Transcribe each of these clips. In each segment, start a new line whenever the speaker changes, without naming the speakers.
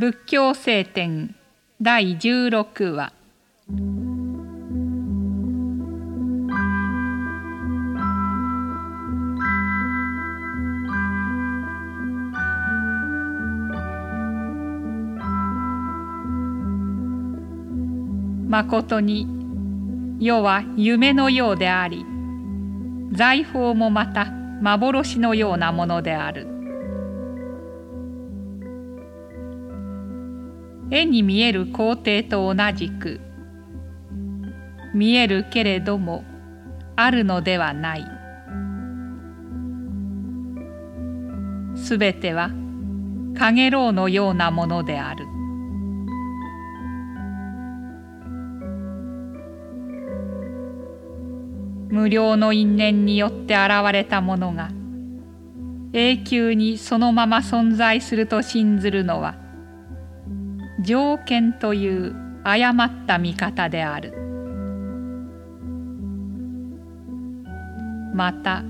仏教聖典第16話。まことに世は夢のようであり財宝もまた幻のようなものである。絵に見える皇帝と同じく見えるけれどもあるのではない。すべてはかげろうのようなものである。無料の因縁によって現れたものが永久にそのまま存在すると信ずるのは条件という誤った見方である。また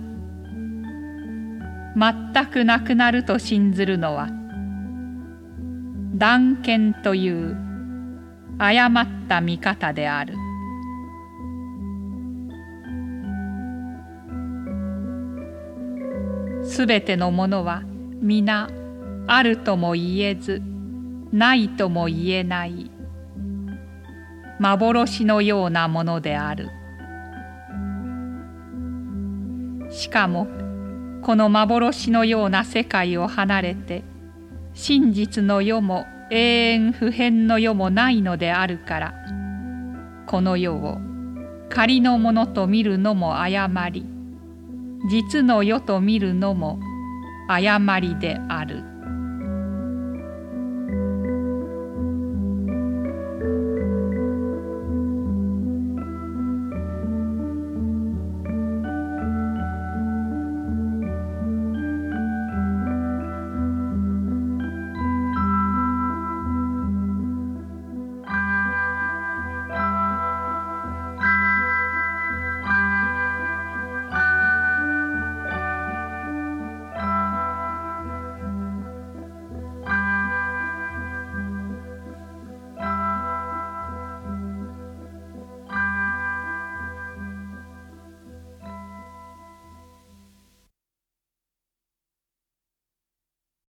全くなくなると信ずるのは断見という誤った見方である。すべてのものは皆あるとも言えずないとも言えない幻のようなものであるしかもこの幻のような世界を離れて真実の世も永遠不変の世もないのであるからこの世を仮のものと見るのも誤り実の世と見るのも誤りである。